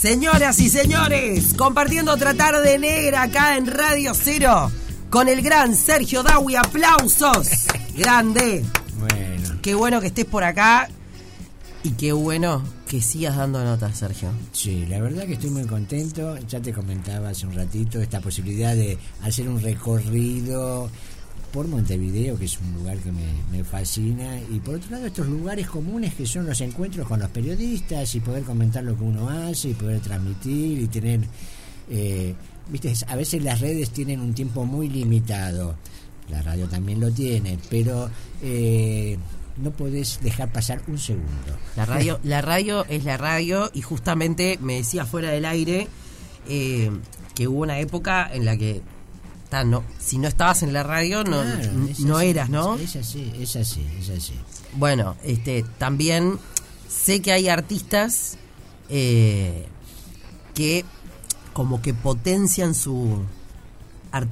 Señoras y señores, compartiendo otra tarde negra acá en Radio Cero con el gran Sergio Dawi. Aplausos. Grande. Bueno. Qué bueno que estés por acá y qué bueno que sigas dando notas, Sergio. Sí, la verdad que estoy muy contento. Ya te comentaba hace un ratito esta posibilidad de hacer un recorrido por Montevideo, que es un lugar que me, fascina, y por otro lado estos lugares comunes que son los encuentros con los periodistas y poder comentar lo que uno hace y poder transmitir y tener, eh, viste, a veces las redes tienen un tiempo muy limitado, la radio también lo tiene, pero eh, no podés dejar pasar un segundo. La radio, la radio es la radio y justamente me decía fuera del aire eh, que hubo una época en la que no, si no estabas en la radio, no, no eras, ¿no? Es así, es así, es así. Bueno, este, también sé que hay artistas eh, que como que potencian su...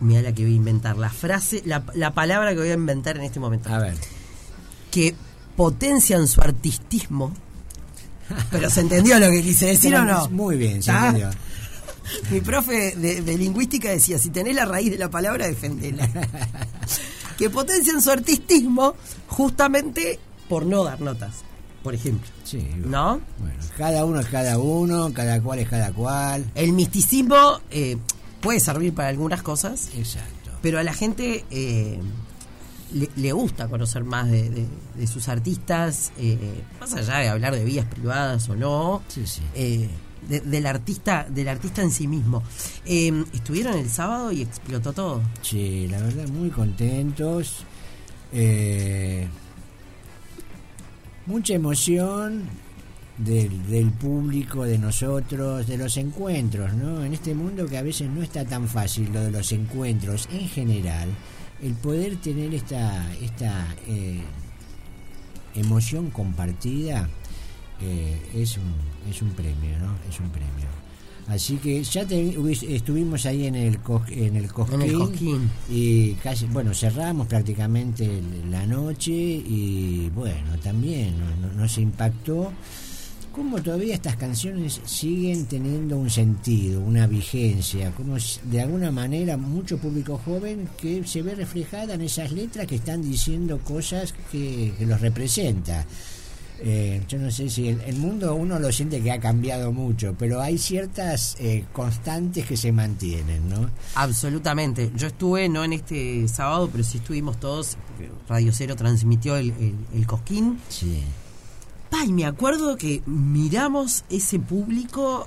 mira la que voy a inventar, la frase, la, la palabra que voy a inventar en este momento. A ver. Que potencian su artistismo. Pero se entendió lo que quise decir o no? Muy bien, se entendió. Mi profe de, lingüística decía, si tenés la raíz de la palabra, defendela. que potencian su artistismo justamente por no dar notas, por ejemplo. Sí. ¿No? Bueno, cada uno es cada uno, cada cual es cada cual. El misticismo eh, puede servir para algunas cosas. Exacto. Pero a la gente... Eh, le, gusta conocer más de, sus artistas, eh, más allá de hablar de vías privadas o no. Sí, sí del artista del artista en sí mismo. Em, estuvieron el sábado y explotó todo. Sí, la verdad, muy contentos. Eh, mucha emoción del, del, público, de nosotros, de los encuentros, ¿no? En este mundo que a veces no está tan fácil lo de los encuentros en general, el poder tener esta, esta eh, emoción compartida eh, es, un, es un premio, ¿no? Es un premio. Así que ya estuvimos ahí en el en el Cosquín, y casi bueno cerramos prácticamente la noche y bueno también nos, impactó cómo todavía estas canciones siguen teniendo un sentido, una vigencia, como de alguna manera mucho público joven que se ve reflejada en esas letras que están diciendo cosas que, que los representa. Eh, yo no sé si el, mundo uno lo siente que ha cambiado mucho, pero hay ciertas eh, constantes que se mantienen, ¿no? Absolutamente. Yo estuve, no en este sábado, pero sí estuvimos todos, Radio Cero transmitió el, el, Cosquín. Sí. Ay, me acuerdo que miramos ese público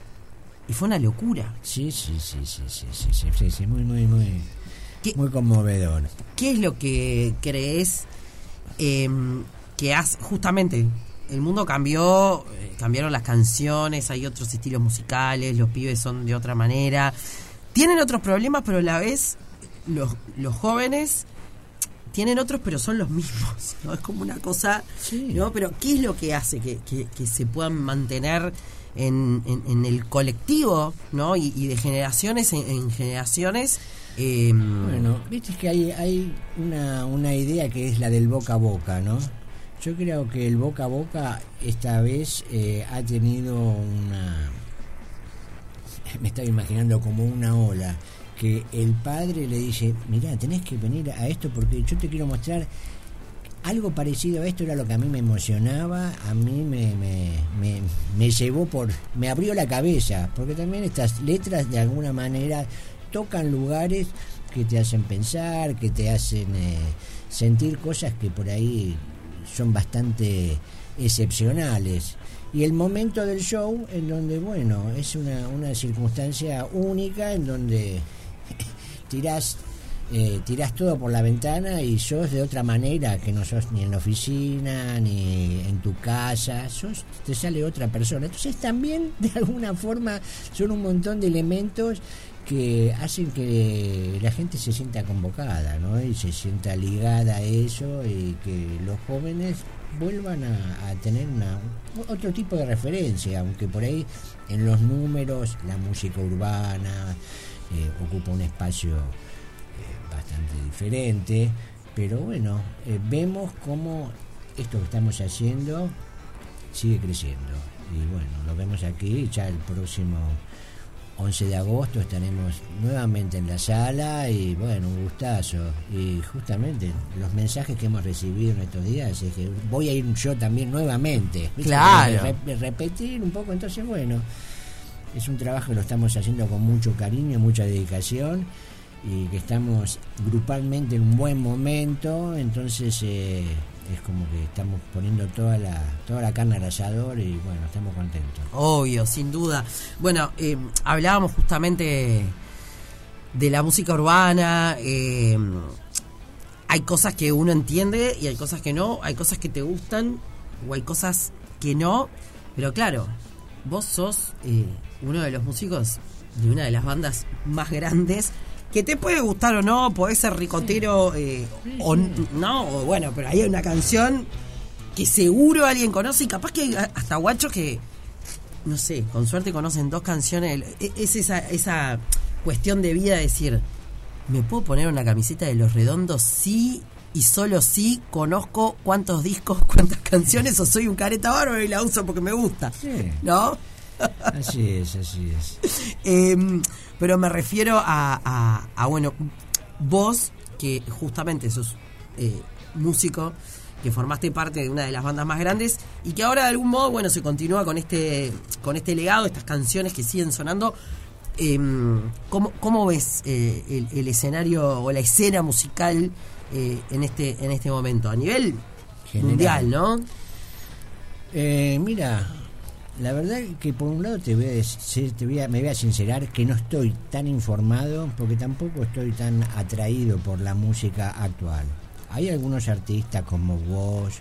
y fue una locura. Sí, sí, sí, sí, sí, sí, sí, sí, muy, muy, muy, muy conmovedor. ¿Qué es lo que crees em, que has, justamente, el mundo cambió, eh, cambiaron las canciones, hay otros estilos musicales, los pibes son de otra manera. Tienen otros problemas, pero a la vez los, los jóvenes tienen otros, pero son los mismos. ¿no? Es como una cosa. ¿no? Pero, ¿qué es lo que hace que, que, se puedan mantener en, en, el colectivo ¿no? y, de generaciones en, generaciones? Em, bueno, viste que hay, hay una, una idea que es la del boca a boca, ¿no? Yo creo que el boca a boca esta vez eh, ha tenido una... Me estaba imaginando como una ola, que el padre le dice, mira, tenés que venir a esto porque yo te quiero mostrar algo parecido a esto era lo que a mí me emocionaba, a mí me, me, me, llevó por, me abrió la cabeza, porque también estas letras de alguna manera tocan lugares que te hacen pensar, que te hacen eh, sentir cosas que por ahí son bastante excepcionales. Y el momento del show en donde, bueno, es una, una circunstancia única en donde tirás, eh, tirás todo por la ventana y sos de otra manera que no sos ni en la oficina ni en tu casa, sos, te sale otra persona. Entonces también de alguna forma son un montón de elementos que hacen que la gente se sienta convocada, ¿no? Y se sienta ligada a eso y que los jóvenes vuelvan a, tener una, otro tipo de referencia, aunque por ahí en los números la música urbana eh, ocupa un espacio eh, bastante diferente, pero bueno, eh, vemos cómo esto que estamos haciendo sigue creciendo y bueno, lo vemos aquí, ya el próximo 11 de agosto estaremos nuevamente en la sala y bueno, un gustazo. Y justamente los mensajes que hemos recibido en estos días es que voy a ir yo también nuevamente. Claro. repetir un poco, entonces bueno, es un trabajo que lo estamos haciendo con mucho cariño, mucha dedicación y que estamos grupalmente en un buen momento, entonces... Eh, es como que estamos poniendo toda la toda la carne al asador y bueno, estamos contentos. Obvio, sin duda. Bueno, eh, hablábamos justamente de la música urbana. Eh, hay cosas que uno entiende y hay cosas que no. Hay cosas que te gustan o hay cosas que no. Pero claro, vos sos eh, uno de los músicos de una de las bandas más grandes que te puede gustar o no, podés ser ricotero eh, o no, bueno, pero hay una canción que seguro alguien conoce y capaz que hay hasta guachos que, no sé, con suerte conocen dos canciones. E, es esa, esa cuestión de vida de decir, ¿me puedo poner una camiseta de Los Redondos? Sí y solo sí conozco cuántos discos, cuántas canciones o soy un careta bárbaro y la uso porque me gusta. ¿No? Así es, así es. Em, pero me refiero a, bueno, vos que justamente sos eh, músico, que formaste parte de una de las bandas más grandes y que ahora de algún modo, bueno, se continúa con este, con este legado, estas canciones que siguen sonando. Em, ¿cómo, ves eh, el, escenario o la escena musical eh, en este en este momento a nivel mundial, no? mira, la verdad que por un lado te voy a decir, te voy a, me voy a sincerar que no estoy tan informado porque tampoco estoy tan atraído por la música actual. Hay algunos artistas como vos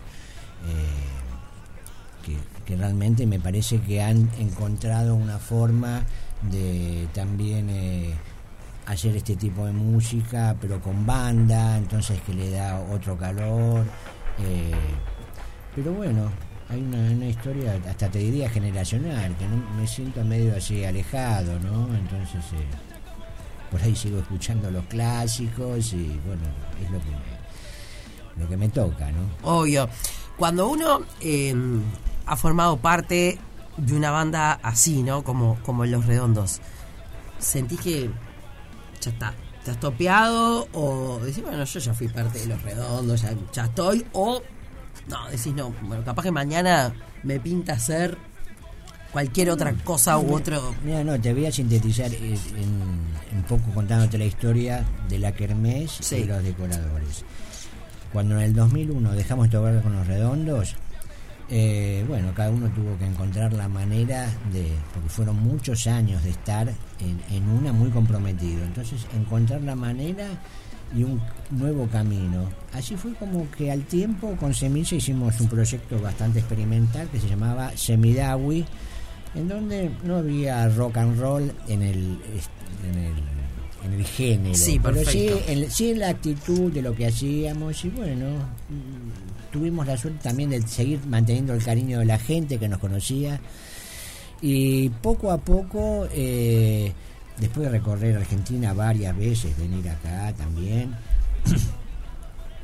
eh, que, realmente me parece que han encontrado una forma de también eh, hacer este tipo de música, pero con banda, entonces que le da otro calor. Eh, pero bueno, hay una, historia, hasta te diría generacional, que no, me siento medio así alejado, ¿no? Entonces, eh, por ahí sigo escuchando los clásicos y bueno, es lo que, lo que me toca, ¿no? Obvio. Cuando uno em, ha formado parte de una banda así, ¿no? Como, como Los Redondos, ¿sentís que ya está, has topeado o decís, bueno, yo ya fui parte de Los Redondos, ya, ya estoy, o no, decís no. Bueno, capaz que mañana me pinta hacer cualquier otra cosa u otro. Mira, no, te voy a sintetizar eh, en, un poco contándote la historia de la Kermés y los decoradores. Cuando en el 2001 dejamos de tocar con los redondos, eh, bueno, cada uno tuvo que encontrar la manera de, porque fueron muchos años de estar en, en una muy comprometido. Entonces, encontrar la manera y un nuevo camino. Así fue como que al tiempo con Semilla hicimos un proyecto bastante experimental que se llamaba Semidawi, en donde no había rock and roll en el, en el, en el género, sí, pero sí en, sí en la actitud de lo que hacíamos y bueno, tuvimos la suerte también de seguir manteniendo el cariño de la gente que nos conocía. Y poco a poco... Eh, después de recorrer Argentina varias veces, venir acá también,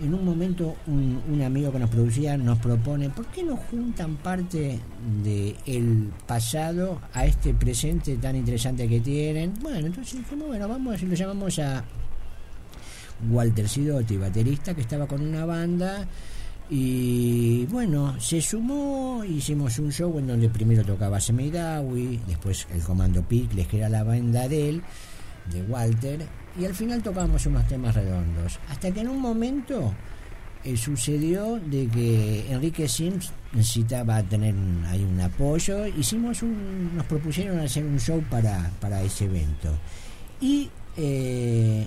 en un momento un, amigo que nos producía nos propone, ¿por qué no juntan parte del el pasado a este presente tan interesante que tienen? Bueno, entonces dijimos, bueno, vamos, lo llamamos a Walter Sidotti, baterista, que estaba con una banda y bueno, se sumó, hicimos un show en donde primero tocaba Semidawi, después el Comando Picles, que era la banda de él, de Walter, y al final tocamos unos temas redondos. Hasta que en un momento eh, sucedió de que Enrique Sims necesitaba tener ahí un apoyo, hicimos un, nos propusieron hacer un show para, para ese evento. Y eh,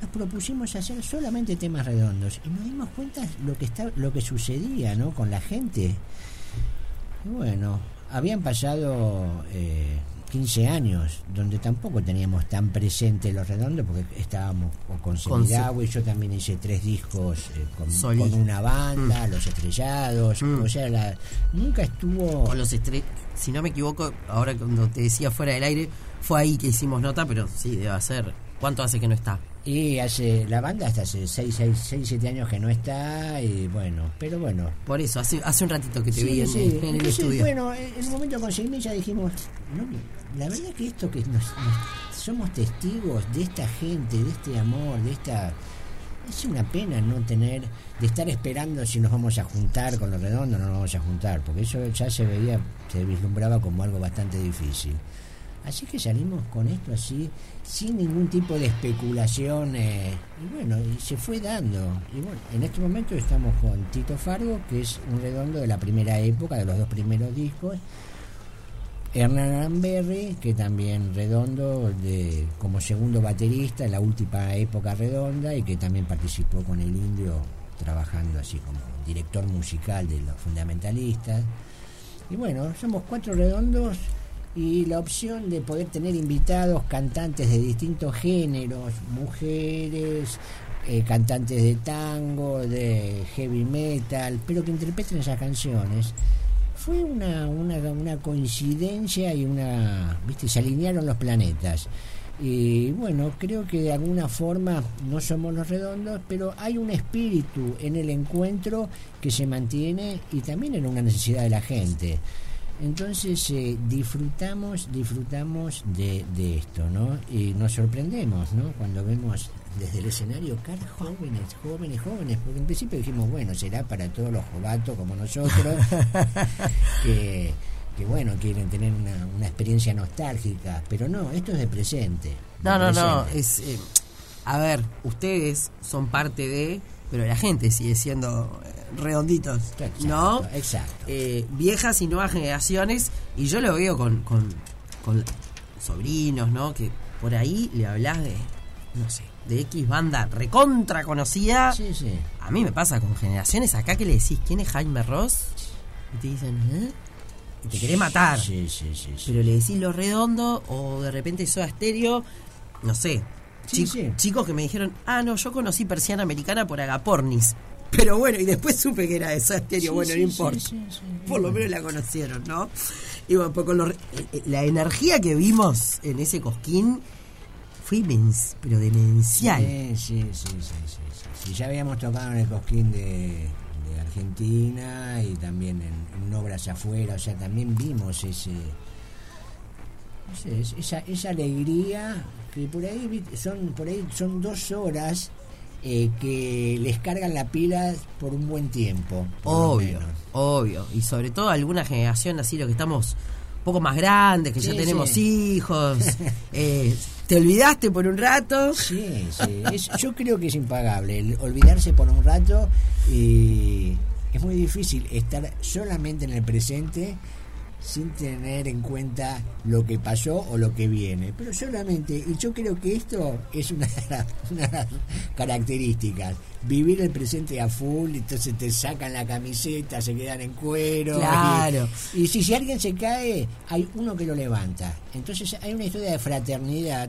nos propusimos hacer solamente temas redondos y nos dimos cuenta lo que está lo que sucedía no con la gente. Y bueno habían pasado eh, 15 años donde tampoco teníamos tan presente los redondos porque estábamos con y yo también hice tres discos eh, con, una banda mm. los estrellados mm. o sea nunca estuvo con los si no me equivoco ahora cuando te decía fuera del aire fue ahí que hicimos nota pero sí debe ser. Cuánto hace que no está Y hace la banda hasta hace 6, 6, 6, 7 años que no está y bueno, pero bueno. Por eso, hace, hace un ratito que te vi en, en, el estudio. Bueno, en el momento con ya dijimos, no, la verdad que esto que nos, somos testigos de esta gente, de este amor, de esta... Es una pena no tener, de estar esperando si nos vamos a juntar con los redondos, no nos vamos a juntar, porque eso ya se veía, se vislumbraba como algo bastante difícil. Así que salimos con esto así, sin ningún tipo de especulación, eh, y bueno, y se fue dando. Y bueno, en este momento estamos con Tito Fargo, que es un redondo de la primera época, de los dos primeros discos. Hernán Amberry, que también redondo de, como segundo baterista en la última época redonda y que también participó con el indio trabajando así como director musical de los fundamentalistas. Y bueno, somos cuatro redondos y la opción de poder tener invitados cantantes de distintos géneros, mujeres, eh, cantantes de tango, de heavy metal, pero que interpreten esas canciones. Fue una, una, una coincidencia y una, viste, se alinearon los planetas. Y bueno, creo que de alguna forma no somos los redondos, pero hay un espíritu en el encuentro que se mantiene y también en una necesidad de la gente. Entonces eh, disfrutamos, disfrutamos de, de, esto, ¿no? Y nos sorprendemos, ¿no? Cuando vemos desde el escenario caras jóvenes, jóvenes, jóvenes, porque en principio dijimos, bueno, será para todos los jovatos como nosotros, que, que, bueno, quieren tener una, una, experiencia nostálgica, pero no, esto es de presente. no, no, no, es... Eh, a ver, ustedes son parte de pero la gente sigue siendo eh, redonditos, ¿no? Exacto. Eh, viejas y nuevas generaciones, y yo lo veo con, con, con, sobrinos, ¿no? Que por ahí le hablas de, no sé, de X banda recontra conocida. Sí, sí. A mí me pasa con generaciones acá que le decís, ¿quién es Jaime Ross? Y te dicen, ¿eh? Y te querés matar. Sí, sí, sí, Pero le decís lo redondo, o de repente Soda Estéreo, no sé, Chicos que me dijeron, ah, no, yo conocí persiana americana por Agapornis. Pero bueno, y después supe que era de esa estéreo, bueno, no importa. Por lo menos la conocieron, ¿no? Y bueno, pues con eh, eh, la energía que vimos en ese cosquín fue pero demencial. Sí, sí, sí, sí, sí, Ya habíamos tocado en el cosquín de, Argentina y también en, en, obras afuera, o sea, también vimos ese, esa, esa alegría que por ahí son por ahí son dos horas eh, que les cargan la pila por un buen tiempo. Obvio, obvio. Y sobre todo alguna generación así, lo que estamos un poco más grandes, que ya tenemos hijos. eh, ¿Te olvidaste por un rato? Sí, sí. yo creo que es impagable. olvidarse por un rato y es muy difícil estar solamente en el presente sin tener en cuenta lo que pasó o lo que viene. Pero solamente, y yo creo que esto es una de las, características, vivir el presente a full, entonces te sacan la camiseta, se quedan en cuero. Claro. Y, si, si alguien se cae, hay uno que lo levanta. Entonces hay una historia de fraternidad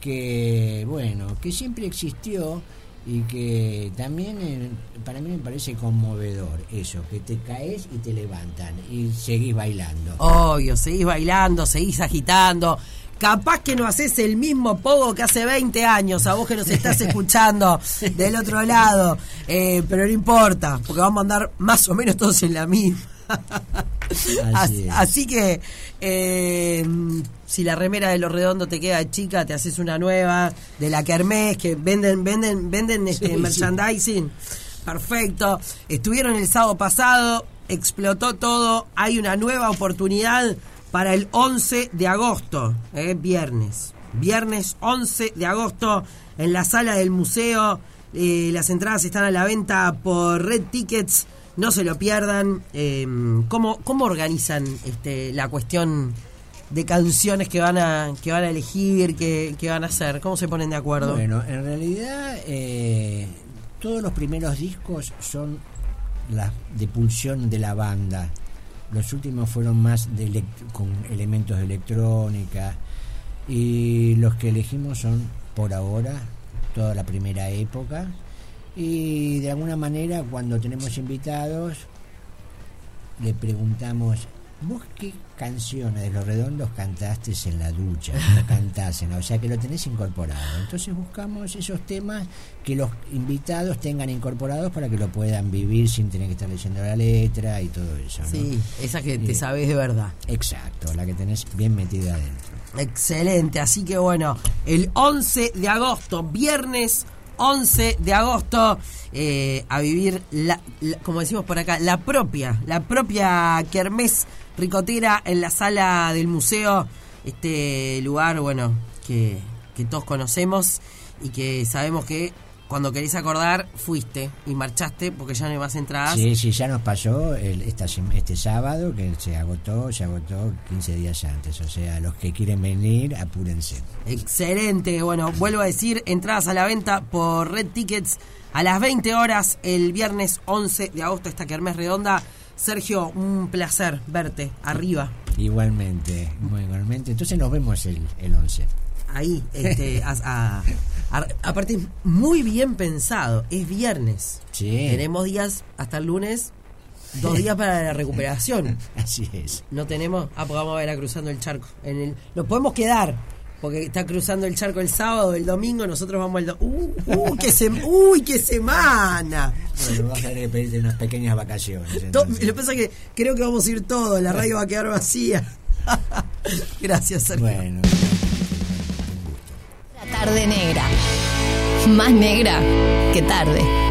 que, bueno, que siempre existió y que también eh, para mí me parece conmovedor eso, que te caes y te levantan y seguís bailando. Obvio, seguís bailando, seguís agitando. Capaz que no haces el mismo pogo que hace 20 años, a vos que nos estás escuchando del otro lado, eh, pero no importa, porque vamos a andar más o menos todos en la misma. Así, que eh, si la remera de los redondos te queda chica, te haces una nueva de la Kermés que venden venden venden este merchandising. Perfecto. Estuvieron el sábado pasado, explotó todo, hay una nueva oportunidad para el 11 de agosto, eh, viernes. Viernes 11 de agosto en la sala del museo. Eh, las entradas están a la venta por Red Tickets no se lo pierdan. Eh, ¿cómo, ¿Cómo organizan este, la cuestión de canciones que van a que van a elegir, que, van a hacer? ¿Cómo se ponen de acuerdo? Bueno, en realidad eh, todos los primeros discos son la de pulsión de la banda. Los últimos fueron más de con elementos de electrónica y los que elegimos son por ahora toda la primera época y de alguna manera cuando tenemos invitados le preguntamos ¿Vos qué canciones de Los Redondos cantaste en la ducha? O cantás o sea que lo tenés incorporado. Entonces buscamos esos temas que los invitados tengan incorporados para que lo puedan vivir sin tener que estar leyendo la letra y todo eso. Sí, esa que te sabes de verdad. Exacto, la que tenés bien metida adentro. Excelente, así que bueno, el 11 de agosto, viernes 11 de agosto eh, a vivir, la, como decimos por acá, la propia, la propia Kermés Ricotera en la sala del museo, este lugar, bueno, que, que todos conocemos y que sabemos que cuando querés acordar, fuiste y marchaste porque ya no hay más entradas. Sí, sí, ya nos pasó el, esta, este sábado que se agotó, se agotó 15 días antes. O sea, los que quieren venir, apúrense. Excelente. Bueno, vuelvo a decir, entradas a la venta por Red Tickets a las 20 horas el viernes 11 de agosto, esta Kermés Redonda. Sergio, un placer verte arriba. Igualmente, igualmente. Entonces nos vemos el, el 11 ahí, este, a, aparte, muy bien pensado, es viernes. Tenemos días hasta el lunes, dos días para la recuperación. Así es. No tenemos, ah, pues vamos a ver a cruzando el charco. En el, nos podemos quedar, porque está cruzando el charco el sábado, el domingo, nosotros vamos el do uh, uh, qué ¡Uy, qué semana! Bueno, vas a tener que pedirte unas pequeñas vacaciones. lo que pasa es que creo que vamos a ir todos, la radio va a quedar vacía. Gracias, Sergio. Bueno tarde negra. Más negra que tarde.